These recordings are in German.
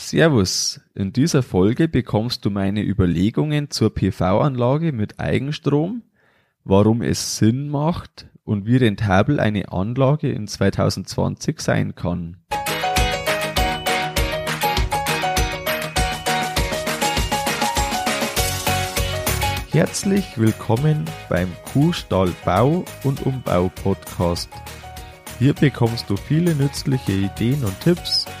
Servus, in dieser Folge bekommst du meine Überlegungen zur PV-Anlage mit Eigenstrom, warum es Sinn macht und wie rentabel eine Anlage in 2020 sein kann. Herzlich willkommen beim Kuhstall Bau und Umbau Podcast. Hier bekommst du viele nützliche Ideen und Tipps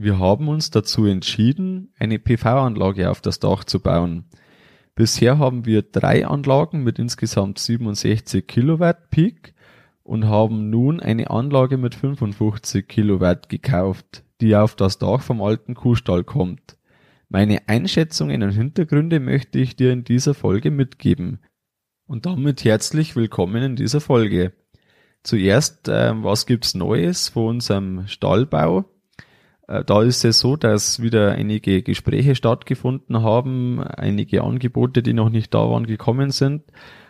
Wir haben uns dazu entschieden, eine PV-Anlage auf das Dach zu bauen. Bisher haben wir drei Anlagen mit insgesamt 67 Kilowatt Peak und haben nun eine Anlage mit 55 Kilowatt gekauft, die auf das Dach vom alten Kuhstall kommt. Meine Einschätzungen und Hintergründe möchte ich dir in dieser Folge mitgeben. Und damit herzlich willkommen in dieser Folge. Zuerst, äh, was gibt's Neues von unserem Stallbau? Äh, da ist es so, dass wieder einige Gespräche stattgefunden haben, einige Angebote, die noch nicht da waren, gekommen sind.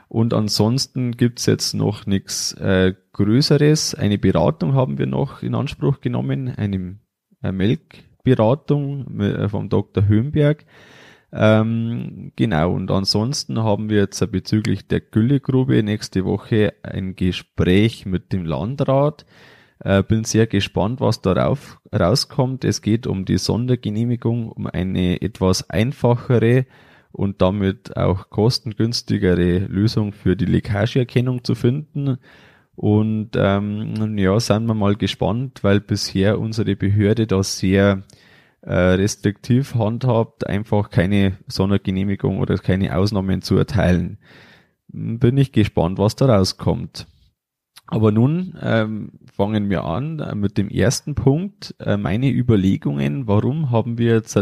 Und ansonsten gibt's jetzt noch nichts äh, Größeres. Eine Beratung haben wir noch in Anspruch genommen, eine, eine Melkberatung äh, vom Dr. Höhenberg. Ähm, genau, und ansonsten haben wir jetzt bezüglich der Güllegrube nächste Woche ein Gespräch mit dem Landrat. Äh, bin sehr gespannt, was darauf rauskommt. Es geht um die Sondergenehmigung, um eine etwas einfachere und damit auch kostengünstigere Lösung für die Leckageerkennung zu finden. Und ähm, ja, sind wir mal gespannt, weil bisher unsere Behörde da sehr äh, restriktiv handhabt, einfach keine Sondergenehmigung oder keine Ausnahmen zu erteilen. Bin ich gespannt, was da rauskommt. Aber nun ähm, fangen wir an äh, mit dem ersten Punkt. Äh, meine Überlegungen, warum haben wir jetzt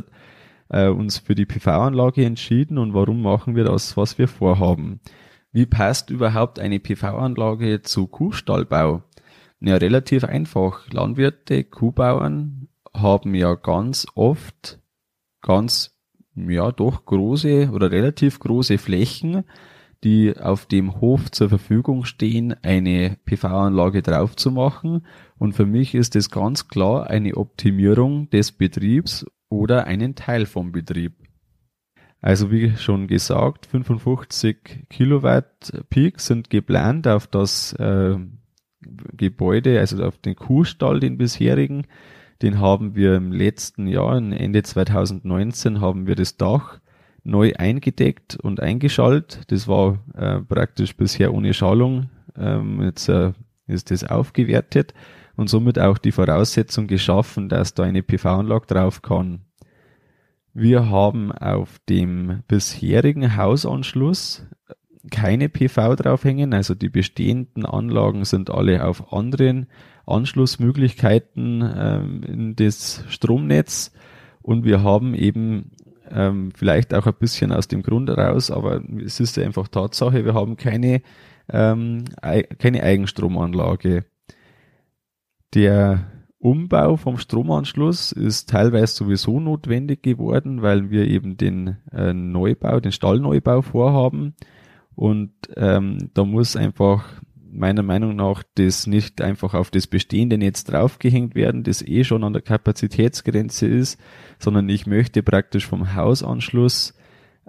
äh, uns für die PV-Anlage entschieden und warum machen wir das, was wir vorhaben? Wie passt überhaupt eine PV-Anlage zu Kuhstallbau? Ja, relativ einfach. Landwirte, Kuhbauern haben ja ganz oft ganz, ja, doch große oder relativ große Flächen, die auf dem Hof zur Verfügung stehen, eine PV-Anlage drauf zu machen. Und für mich ist es ganz klar eine Optimierung des Betriebs oder einen Teil vom Betrieb. Also wie schon gesagt, 55 Kilowatt Peak sind geplant auf das äh, Gebäude, also auf den Kuhstall, den bisherigen. Den haben wir im letzten Jahr, Ende 2019, haben wir das Dach neu eingedeckt und eingeschaltet. Das war äh, praktisch bisher ohne Schallung. Ähm, jetzt äh, ist das aufgewertet und somit auch die Voraussetzung geschaffen, dass da eine PV-Anlage drauf kann. Wir haben auf dem bisherigen Hausanschluss keine PV draufhängen, also die bestehenden Anlagen sind alle auf anderen Anschlussmöglichkeiten ähm, in das Stromnetz und wir haben eben ähm, vielleicht auch ein bisschen aus dem Grund heraus, aber es ist einfach Tatsache, wir haben keine, ähm, keine Eigenstromanlage. Der Umbau vom Stromanschluss ist teilweise sowieso notwendig geworden, weil wir eben den äh, Neubau, den Stallneubau vorhaben. Und ähm, da muss einfach meiner Meinung nach das nicht einfach auf das bestehende Netz draufgehängt werden, das eh schon an der Kapazitätsgrenze ist, sondern ich möchte praktisch vom Hausanschluss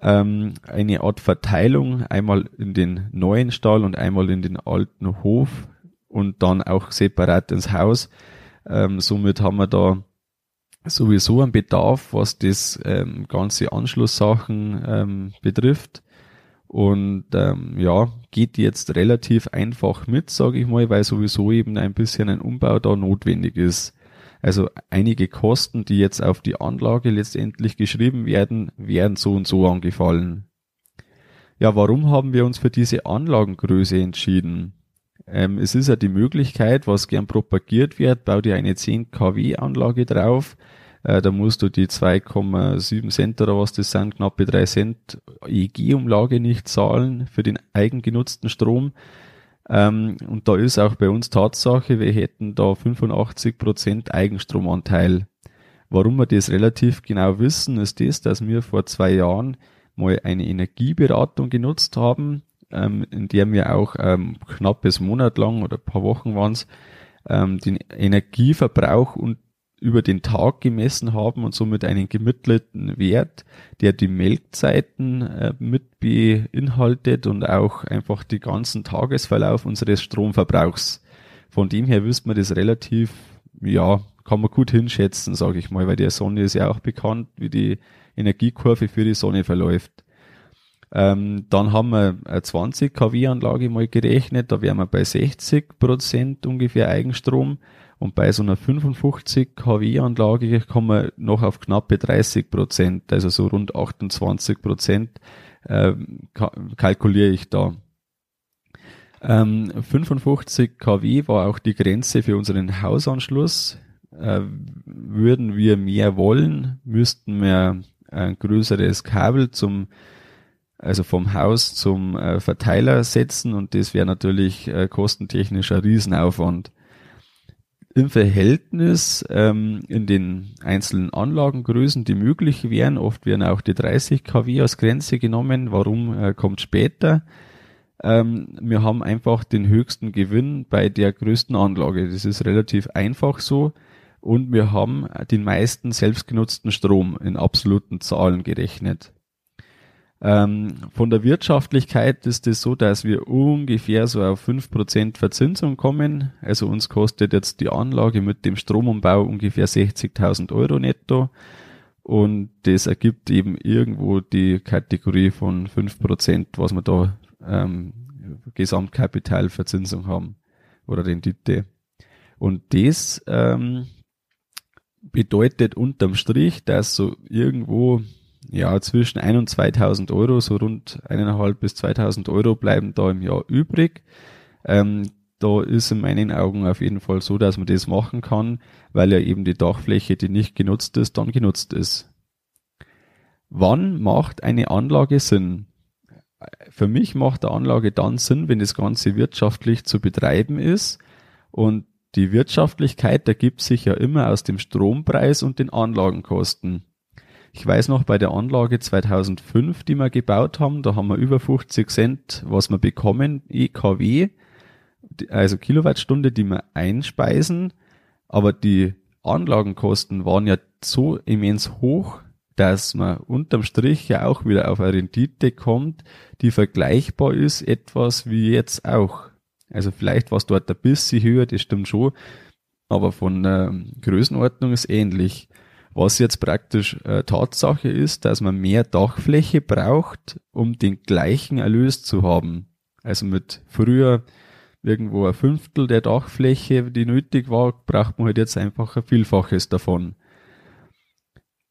ähm, eine Art Verteilung einmal in den neuen Stall und einmal in den alten Hof und dann auch separat ins Haus. Ähm, somit haben wir da sowieso einen Bedarf, was das ähm, ganze Anschlusssachen ähm, betrifft. Und ähm, ja, geht jetzt relativ einfach mit, sage ich mal, weil sowieso eben ein bisschen ein Umbau da notwendig ist. Also einige Kosten, die jetzt auf die Anlage letztendlich geschrieben werden, werden so und so angefallen. Ja, warum haben wir uns für diese Anlagengröße entschieden? Ähm, es ist ja die Möglichkeit, was gern propagiert wird, bau dir eine 10 kW Anlage drauf. Äh, da musst du die 2,7 Cent oder was das sind, knappe 3 Cent EEG-Umlage nicht zahlen für den eigengenutzten Strom. Ähm, und da ist auch bei uns Tatsache, wir hätten da 85 Prozent Eigenstromanteil. Warum wir das relativ genau wissen, ist das, dass wir vor zwei Jahren mal eine Energieberatung genutzt haben, ähm, in der wir auch ähm, knappes Monat lang oder paar Wochen waren es, ähm, den Energieverbrauch und über den Tag gemessen haben und somit einen gemittelten Wert, der die Melkzeiten äh, mit beinhaltet und auch einfach die ganzen Tagesverlauf unseres Stromverbrauchs. Von dem her wüsste man das relativ, ja, kann man gut hinschätzen, sage ich mal, weil der Sonne ist ja auch bekannt, wie die Energiekurve für die Sonne verläuft. Ähm, dann haben wir eine 20 kW Anlage mal gerechnet, da wären wir bei 60 Prozent ungefähr Eigenstrom und bei so einer 55 kW Anlage kommen wir noch auf knappe 30 Prozent, also so rund 28 Prozent äh, kalkuliere ich da. Ähm, 55 kW war auch die Grenze für unseren Hausanschluss. Äh, würden wir mehr wollen, müssten wir ein größeres Kabel zum also vom Haus zum äh, Verteiler setzen und das wäre natürlich äh, kostentechnisch Riesenaufwand. Im Verhältnis ähm, in den einzelnen Anlagengrößen, die möglich wären, oft werden auch die 30 kW als Grenze genommen. Warum äh, kommt später? Ähm, wir haben einfach den höchsten Gewinn bei der größten Anlage. Das ist relativ einfach so. Und wir haben den meisten selbstgenutzten Strom in absoluten Zahlen gerechnet. Ähm, von der Wirtschaftlichkeit ist es so, dass wir ungefähr so auf fünf Prozent Verzinsung kommen. Also uns kostet jetzt die Anlage mit dem Stromumbau ungefähr 60.000 Euro netto. Und das ergibt eben irgendwo die Kategorie von fünf Prozent, was wir da ähm, Gesamtkapitalverzinsung haben oder Rendite. Und das ähm, bedeutet unterm Strich, dass so irgendwo ja, zwischen ein und 2000 Euro, so rund eineinhalb bis 2000 Euro bleiben da im Jahr übrig. Ähm, da ist in meinen Augen auf jeden Fall so, dass man das machen kann, weil ja eben die Dachfläche, die nicht genutzt ist, dann genutzt ist. Wann macht eine Anlage Sinn? Für mich macht eine Anlage dann Sinn, wenn das Ganze wirtschaftlich zu betreiben ist und die Wirtschaftlichkeit ergibt sich ja immer aus dem Strompreis und den Anlagenkosten. Ich weiß noch, bei der Anlage 2005, die wir gebaut haben, da haben wir über 50 Cent, was wir bekommen, EKW, also Kilowattstunde, die wir einspeisen. Aber die Anlagenkosten waren ja so immens hoch, dass man unterm Strich ja auch wieder auf eine Rendite kommt, die vergleichbar ist, etwas wie jetzt auch. Also vielleicht war es dort ein bisschen höher, das stimmt schon, aber von der Größenordnung ist ähnlich. Was jetzt praktisch äh, Tatsache ist, dass man mehr Dachfläche braucht, um den gleichen Erlös zu haben. Also mit früher irgendwo ein Fünftel der Dachfläche, die nötig war, braucht man halt jetzt einfach ein Vielfaches davon.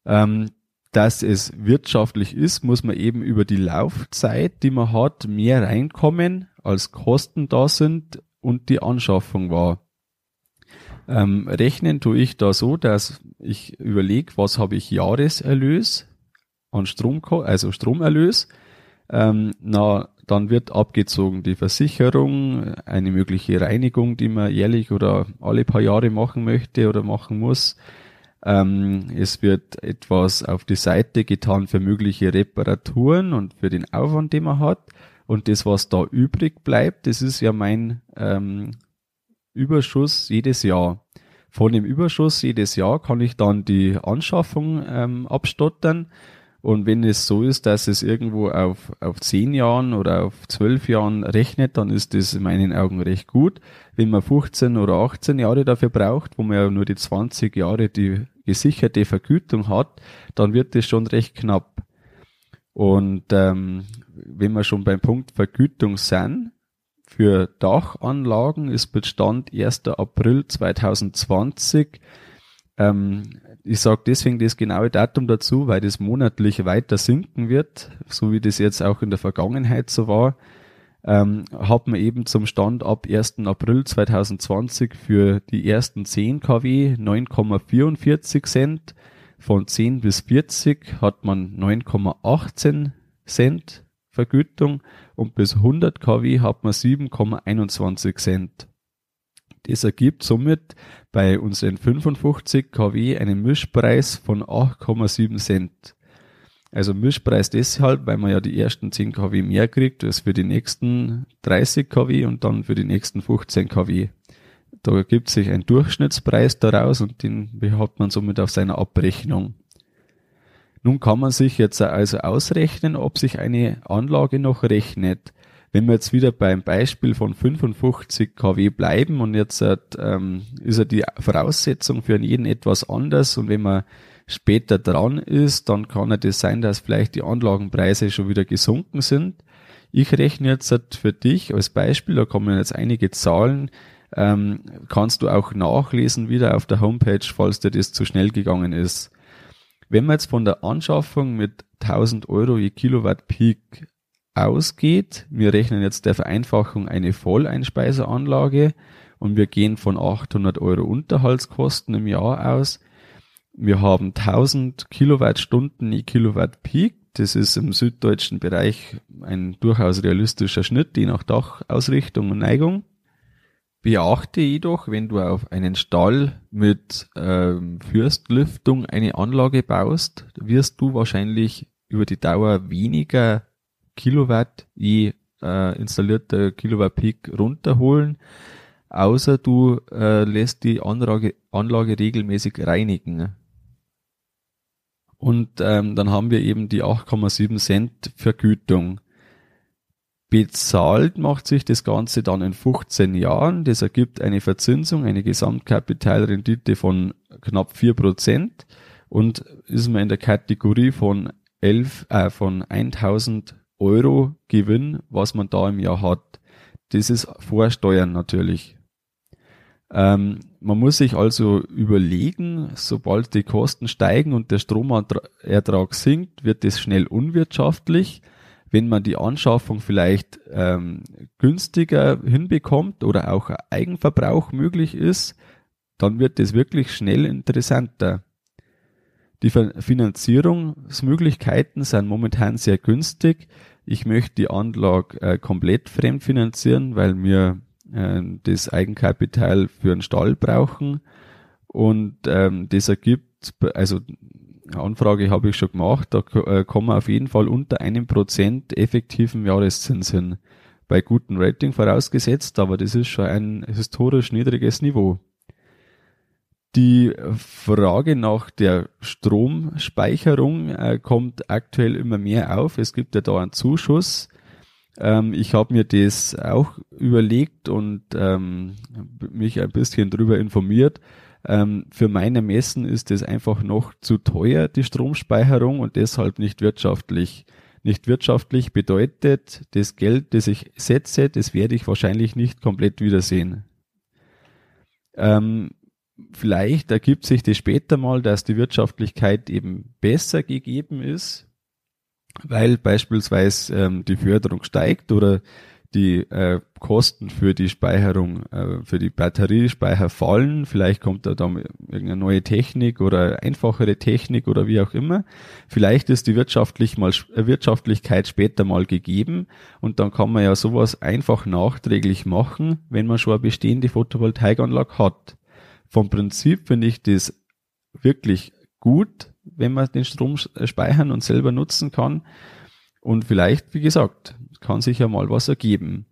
Ähm, dass es wirtschaftlich ist, muss man eben über die Laufzeit, die man hat, mehr reinkommen, als Kosten da sind und die Anschaffung war. Ähm, rechnen tue ich da so, dass ich überlege, was habe ich Jahreserlös an Strom, also Stromerlös. Ähm, na, dann wird abgezogen die Versicherung, eine mögliche Reinigung, die man jährlich oder alle paar Jahre machen möchte oder machen muss. Ähm, es wird etwas auf die Seite getan für mögliche Reparaturen und für den Aufwand, den man hat. Und das, was da übrig bleibt, das ist ja mein ähm, Überschuss jedes Jahr. Von dem Überschuss jedes Jahr kann ich dann die Anschaffung ähm, abstottern. Und wenn es so ist, dass es irgendwo auf, auf zehn Jahren oder auf zwölf Jahren rechnet, dann ist das in meinen Augen recht gut. Wenn man 15 oder 18 Jahre dafür braucht, wo man ja nur die 20 Jahre die gesicherte Vergütung hat, dann wird das schon recht knapp. Und ähm, wenn wir schon beim Punkt Vergütung sind, für Dachanlagen ist Bestand 1. April 2020. Ähm, ich sage deswegen das genaue Datum dazu, weil das monatlich weiter sinken wird, so wie das jetzt auch in der Vergangenheit so war. Ähm, hat man eben zum Stand ab 1. April 2020 für die ersten 10 kW 9,44 Cent Von 10 bis 40 hat man 9,18 Cent Vergütung und bis 100 kW hat man 7,21 Cent. Das ergibt somit bei unseren 55 kW einen Mischpreis von 8,7 Cent. Also Mischpreis deshalb, weil man ja die ersten 10 kW mehr kriegt als für die nächsten 30 kW und dann für die nächsten 15 kW. Da ergibt sich ein Durchschnittspreis daraus und den hat man somit auf seiner Abrechnung. Nun kann man sich jetzt also ausrechnen, ob sich eine Anlage noch rechnet. Wenn wir jetzt wieder beim Beispiel von 55 kW bleiben und jetzt ähm, ist ja die Voraussetzung für jeden etwas anders und wenn man später dran ist, dann kann es das sein, dass vielleicht die Anlagenpreise schon wieder gesunken sind. Ich rechne jetzt für dich als Beispiel, da kommen jetzt einige Zahlen, ähm, kannst du auch nachlesen wieder auf der Homepage, falls dir das zu schnell gegangen ist. Wenn man jetzt von der Anschaffung mit 1000 Euro je Kilowatt Peak ausgeht, wir rechnen jetzt der Vereinfachung eine Volleinspeiseranlage und wir gehen von 800 Euro Unterhaltskosten im Jahr aus. Wir haben 1000 Kilowattstunden je Kilowatt Peak. Das ist im süddeutschen Bereich ein durchaus realistischer Schnitt, je nach Dachausrichtung und Neigung. Beachte jedoch, wenn du auf einen Stall mit ähm, Fürstlüftung eine Anlage baust, wirst du wahrscheinlich über die Dauer weniger Kilowatt je äh, installierter Kilowatt Peak runterholen, außer du äh, lässt die Anlage, Anlage regelmäßig reinigen. Und ähm, dann haben wir eben die 8,7 Cent Vergütung. Bezahlt macht sich das Ganze dann in 15 Jahren. Das ergibt eine Verzinsung, eine Gesamtkapitalrendite von knapp 4% und ist man in der Kategorie von 11, äh, von 1000 Euro Gewinn, was man da im Jahr hat. Das ist Vorsteuern natürlich. Ähm, man muss sich also überlegen, sobald die Kosten steigen und der Stromertrag sinkt, wird es schnell unwirtschaftlich wenn man die Anschaffung vielleicht ähm, günstiger hinbekommt oder auch Eigenverbrauch möglich ist, dann wird es wirklich schnell interessanter. Die Finanzierungsmöglichkeiten sind momentan sehr günstig. Ich möchte die Anlage äh, komplett fremdfinanzieren, weil wir äh, das Eigenkapital für einen Stall brauchen. Und ähm, das ergibt, also Anfrage habe ich schon gemacht, da äh, kommen wir auf jeden Fall unter einem Prozent effektiven Jahreszins hin. Bei gutem Rating vorausgesetzt, aber das ist schon ein historisch niedriges Niveau. Die Frage nach der Stromspeicherung äh, kommt aktuell immer mehr auf. Es gibt ja da einen Zuschuss. Ähm, ich habe mir das auch überlegt und ähm, mich ein bisschen drüber informiert. Ähm, für meine Messen ist es einfach noch zu teuer, die Stromspeicherung und deshalb nicht wirtschaftlich. Nicht wirtschaftlich bedeutet, das Geld, das ich setze, das werde ich wahrscheinlich nicht komplett wiedersehen. Ähm, vielleicht ergibt sich das später mal, dass die Wirtschaftlichkeit eben besser gegeben ist, weil beispielsweise ähm, die Förderung steigt oder die äh, Kosten für die Speicherung, äh, für die Batteriespeicher fallen. Vielleicht kommt da dann irgendeine neue Technik oder einfachere Technik oder wie auch immer. Vielleicht ist die wirtschaftlich mal, äh, Wirtschaftlichkeit später mal gegeben und dann kann man ja sowas einfach nachträglich machen, wenn man schon eine bestehende Photovoltaikanlage hat. Vom Prinzip finde ich das wirklich gut, wenn man den Strom speichern und selber nutzen kann. Und vielleicht, wie gesagt, kann sich ja mal was ergeben.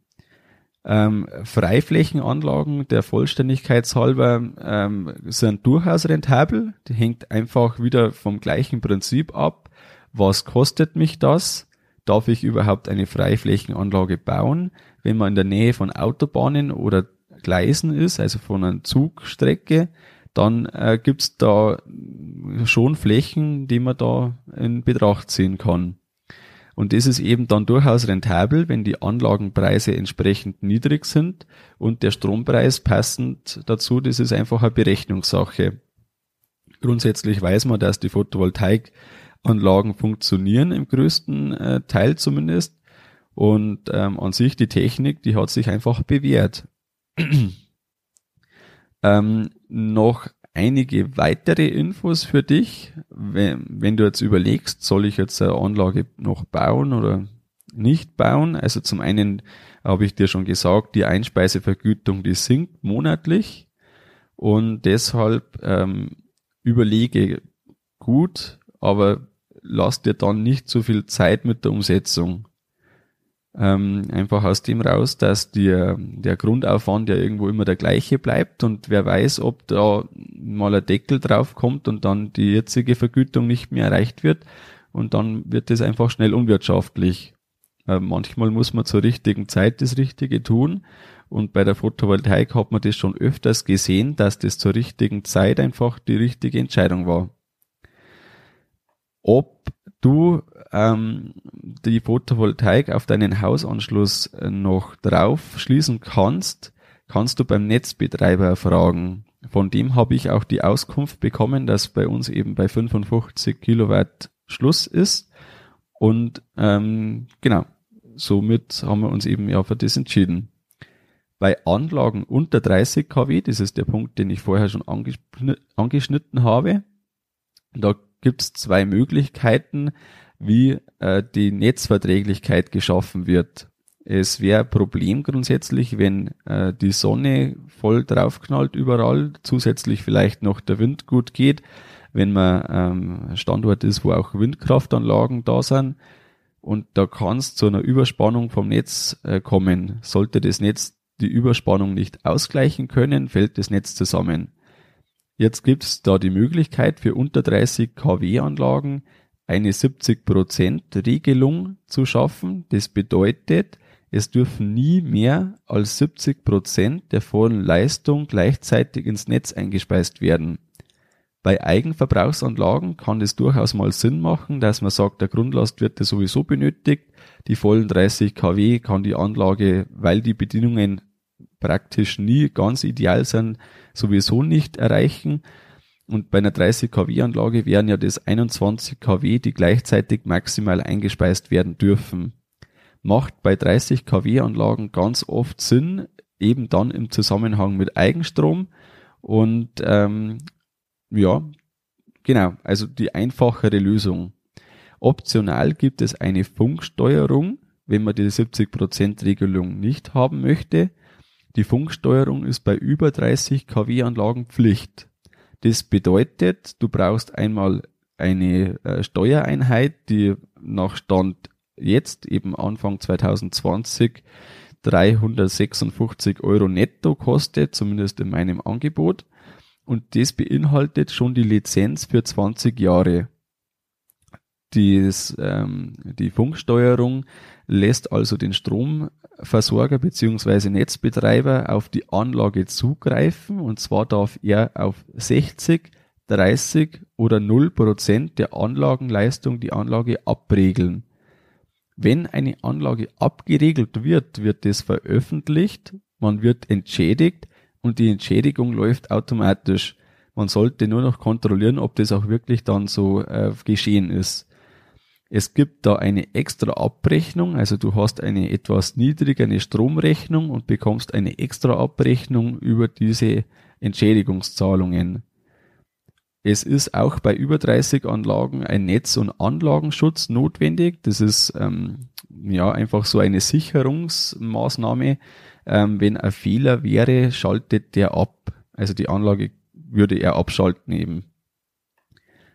Ähm, Freiflächenanlagen der Vollständigkeit halber ähm, sind durchaus rentabel. Die hängt einfach wieder vom gleichen Prinzip ab. Was kostet mich das? Darf ich überhaupt eine Freiflächenanlage bauen? Wenn man in der Nähe von Autobahnen oder Gleisen ist, also von einer Zugstrecke, dann äh, gibt's da schon Flächen, die man da in Betracht ziehen kann. Und das ist eben dann durchaus rentabel, wenn die Anlagenpreise entsprechend niedrig sind und der Strompreis passend dazu, das ist einfach eine Berechnungssache. Grundsätzlich weiß man, dass die Photovoltaikanlagen funktionieren, im größten äh, Teil zumindest. Und ähm, an sich die Technik, die hat sich einfach bewährt. ähm, noch einige weitere Infos für dich. Wenn, wenn du jetzt überlegst, soll ich jetzt eine Anlage noch bauen oder nicht bauen? Also zum einen habe ich dir schon gesagt, die Einspeisevergütung, die sinkt monatlich und deshalb ähm, überlege gut, aber lass dir dann nicht so viel Zeit mit der Umsetzung. Ähm, einfach aus dem raus, dass dir der Grundaufwand ja irgendwo immer der gleiche bleibt und wer weiß, ob da mal ein Deckel drauf kommt und dann die jetzige Vergütung nicht mehr erreicht wird und dann wird es einfach schnell unwirtschaftlich. Äh, manchmal muss man zur richtigen Zeit das Richtige tun und bei der Photovoltaik hat man das schon öfters gesehen, dass das zur richtigen Zeit einfach die richtige Entscheidung war. Ob du ähm, die Photovoltaik auf deinen Hausanschluss äh, noch drauf schließen kannst, kannst du beim Netzbetreiber fragen. Von dem habe ich auch die Auskunft bekommen, dass bei uns eben bei 55 Kilowatt Schluss ist. Und ähm, genau, somit haben wir uns eben ja für das entschieden. Bei Anlagen unter 30 kW, das ist der Punkt, den ich vorher schon angeschnitten habe, da gibt es zwei Möglichkeiten, wie äh, die Netzverträglichkeit geschaffen wird. Es wäre Problem grundsätzlich, wenn äh, die Sonne voll draufknallt überall, zusätzlich vielleicht noch der Wind gut geht, wenn man ähm, Standort ist, wo auch Windkraftanlagen da sind. Und da kann es zu einer Überspannung vom Netz äh, kommen. Sollte das Netz die Überspannung nicht ausgleichen können, fällt das Netz zusammen. Jetzt gibt es da die Möglichkeit für unter 30 kW Anlagen eine 70% Regelung zu schaffen. Das bedeutet, es dürfen nie mehr als 70% der vollen Leistung gleichzeitig ins Netz eingespeist werden. Bei Eigenverbrauchsanlagen kann es durchaus mal Sinn machen, dass man sagt, der Grundlast wird sowieso benötigt. Die vollen 30 kW kann die Anlage, weil die Bedingungen praktisch nie ganz ideal sind, sowieso nicht erreichen. Und bei einer 30 kW Anlage wären ja das 21 kW, die gleichzeitig maximal eingespeist werden dürfen. Macht bei 30 kW Anlagen ganz oft Sinn, eben dann im Zusammenhang mit Eigenstrom. Und ähm, ja, genau, also die einfachere Lösung. Optional gibt es eine Funksteuerung, wenn man die 70% Regelung nicht haben möchte. Die Funksteuerung ist bei über 30 kW Anlagen Pflicht. Das bedeutet, du brauchst einmal eine äh, Steuereinheit, die nach Stand jetzt eben Anfang 2020 356 Euro netto kostet, zumindest in meinem Angebot. Und das beinhaltet schon die Lizenz für 20 Jahre. Dies, ähm, die Funksteuerung lässt also den Stromversorger beziehungsweise Netzbetreiber auf die Anlage zugreifen und zwar darf er auf 60, 30 oder 0 Prozent der Anlagenleistung die Anlage abregeln. Wenn eine Anlage abgeregelt wird, wird das veröffentlicht, man wird entschädigt und die Entschädigung läuft automatisch. Man sollte nur noch kontrollieren, ob das auch wirklich dann so äh, geschehen ist. Es gibt da eine extra Abrechnung, also du hast eine etwas niedrigere Stromrechnung und bekommst eine extra Abrechnung über diese Entschädigungszahlungen. Es ist auch bei über 30 Anlagen ein Netz- und Anlagenschutz notwendig. Das ist ähm, ja einfach so eine Sicherungsmaßnahme. Ähm, wenn ein Fehler wäre, schaltet der ab. Also die Anlage würde er abschalten eben.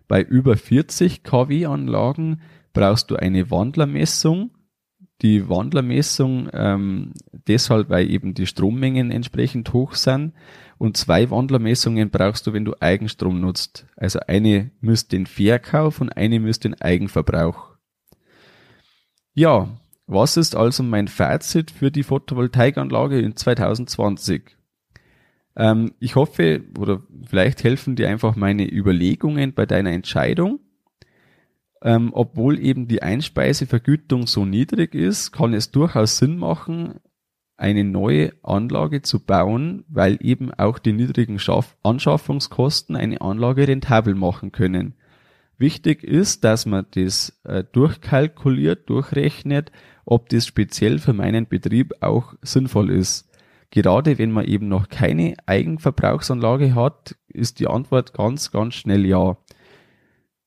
Bei über 40 kW Anlagen brauchst du eine Wandlermessung. Die Wandlermessung ähm, deshalb, weil eben die Strommengen entsprechend hoch sind. Und zwei Wandlermessungen brauchst du, wenn du Eigenstrom nutzt. Also eine misst den Verkauf und eine misst den Eigenverbrauch. Ja, was ist also mein Fazit für die Photovoltaikanlage in 2020? Ähm, ich hoffe, oder vielleicht helfen dir einfach meine Überlegungen bei deiner Entscheidung. Ähm, obwohl eben die Einspeisevergütung so niedrig ist, kann es durchaus Sinn machen, eine neue Anlage zu bauen, weil eben auch die niedrigen Schaff Anschaffungskosten eine Anlage rentabel machen können. Wichtig ist, dass man das äh, durchkalkuliert, durchrechnet, ob das speziell für meinen Betrieb auch sinnvoll ist. Gerade wenn man eben noch keine Eigenverbrauchsanlage hat, ist die Antwort ganz, ganz schnell ja.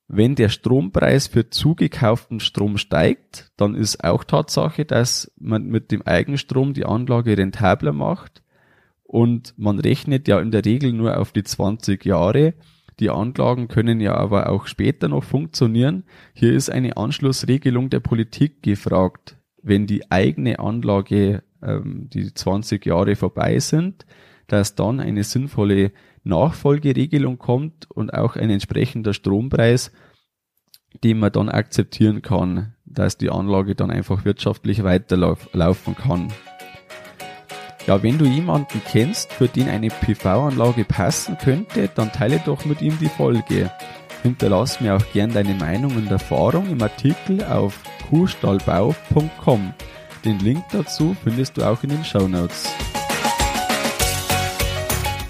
Wenn der Strompreis für zugekauften Strom steigt, dann ist auch Tatsache, dass man mit dem Eigenstrom die Anlage rentabler macht und man rechnet ja in der Regel nur auf die 20 Jahre. Die Anlagen können ja aber auch später noch funktionieren. Hier ist eine Anschlussregelung der Politik gefragt. Wenn die eigene Anlage ähm, die 20 Jahre vorbei sind, dass dann eine sinnvolle Nachfolgeregelung kommt und auch ein entsprechender Strompreis, den man dann akzeptieren kann, dass die Anlage dann einfach wirtschaftlich weiterlaufen kann. Ja, wenn du jemanden kennst, für den eine PV-Anlage passen könnte, dann teile doch mit ihm die Folge. Hinterlass mir auch gern deine Meinung und Erfahrung im Artikel auf kuhstallbau.com. Den Link dazu findest du auch in den Show Notes.